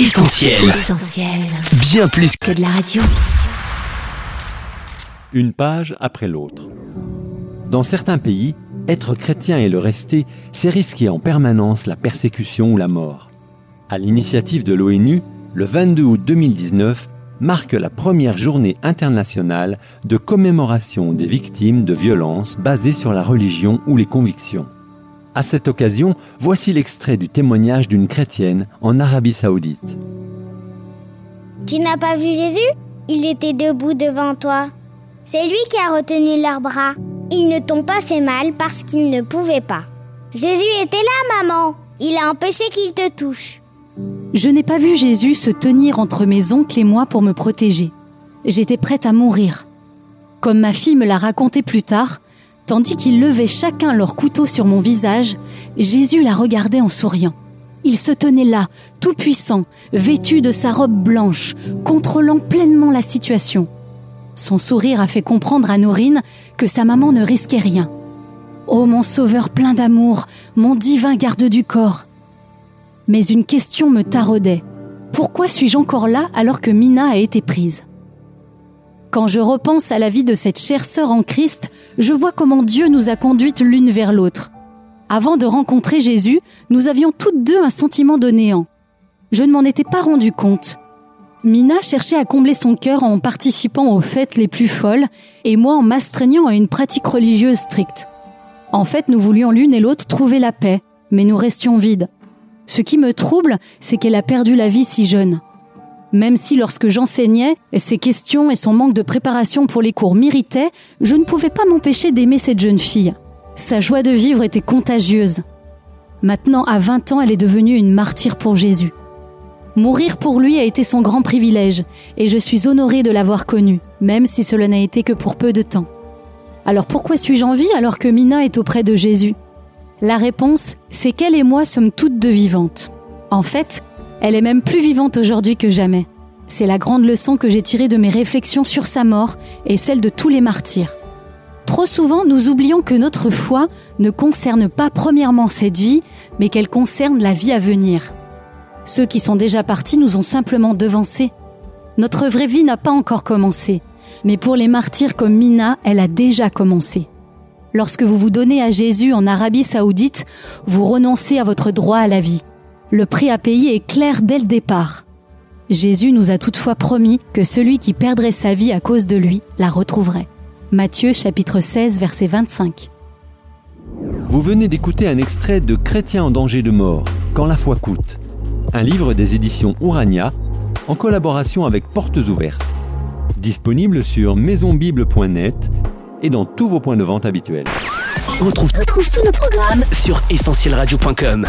Essentiel. Essentiel. Bien plus que Que de la radio. une page après l'autre. Dans certains pays, être chrétien et le rester, c'est risquer en permanence la persécution ou la mort. À l'initiative de l'ONU, le 22 août 2019 marque la première journée internationale de commémoration des victimes de violences basées sur la religion ou les convictions. À cette occasion, voici l'extrait du témoignage d'une chrétienne en Arabie saoudite. Tu n'as pas vu Jésus? Il était debout devant toi. C'est lui qui a retenu leurs bras. Ils ne t'ont pas fait mal parce qu'ils ne pouvaient pas. Jésus était là, maman. Il a empêché qu'il te touche. Je n'ai pas vu Jésus se tenir entre mes oncles et moi pour me protéger. J'étais prête à mourir. Comme ma fille me l'a raconté plus tard, tandis qu'ils levaient chacun leur couteau sur mon visage, Jésus la regardait en souriant. Il se tenait là, tout puissant, vêtu de sa robe blanche, contrôlant pleinement la situation. Son sourire a fait comprendre à Norine que sa maman ne risquait rien. Oh mon sauveur plein d'amour, mon divin garde du corps. Mais une question me taraudait. Pourquoi suis-je encore là alors que Mina a été prise? Quand je repense à la vie de cette chère sœur en Christ, je vois comment Dieu nous a conduites l'une vers l'autre. Avant de rencontrer Jésus, nous avions toutes deux un sentiment de néant. Je ne m'en étais pas rendu compte. Mina cherchait à combler son cœur en participant aux fêtes les plus folles et moi en m'astreignant à une pratique religieuse stricte. En fait, nous voulions l'une et l'autre trouver la paix, mais nous restions vides. Ce qui me trouble, c'est qu'elle a perdu la vie si jeune. Même si lorsque j'enseignais, ses questions et son manque de préparation pour les cours m'irritaient, je ne pouvais pas m'empêcher d'aimer cette jeune fille. Sa joie de vivre était contagieuse. Maintenant, à 20 ans, elle est devenue une martyre pour Jésus. Mourir pour lui a été son grand privilège, et je suis honorée de l'avoir connue, même si cela n'a été que pour peu de temps. Alors pourquoi suis-je en vie alors que Mina est auprès de Jésus? La réponse, c'est qu'elle et moi sommes toutes deux vivantes. En fait, elle est même plus vivante aujourd'hui que jamais. C'est la grande leçon que j'ai tirée de mes réflexions sur sa mort et celle de tous les martyrs. Trop souvent, nous oublions que notre foi ne concerne pas premièrement cette vie, mais qu'elle concerne la vie à venir. Ceux qui sont déjà partis nous ont simplement devancés. Notre vraie vie n'a pas encore commencé, mais pour les martyrs comme Mina, elle a déjà commencé. Lorsque vous vous donnez à Jésus en Arabie saoudite, vous renoncez à votre droit à la vie. Le prix à payer est clair dès le départ. Jésus nous a toutefois promis que celui qui perdrait sa vie à cause de lui la retrouverait. Matthieu chapitre 16 verset 25. Vous venez d'écouter un extrait de Chrétien en danger de mort, quand la foi coûte. Un livre des éditions Urania, en collaboration avec Portes Ouvertes. Disponible sur maisonbible.net et dans tous vos points de vente habituels. On retrouve, Retrouve tous nos programmes sur essentielradio.com.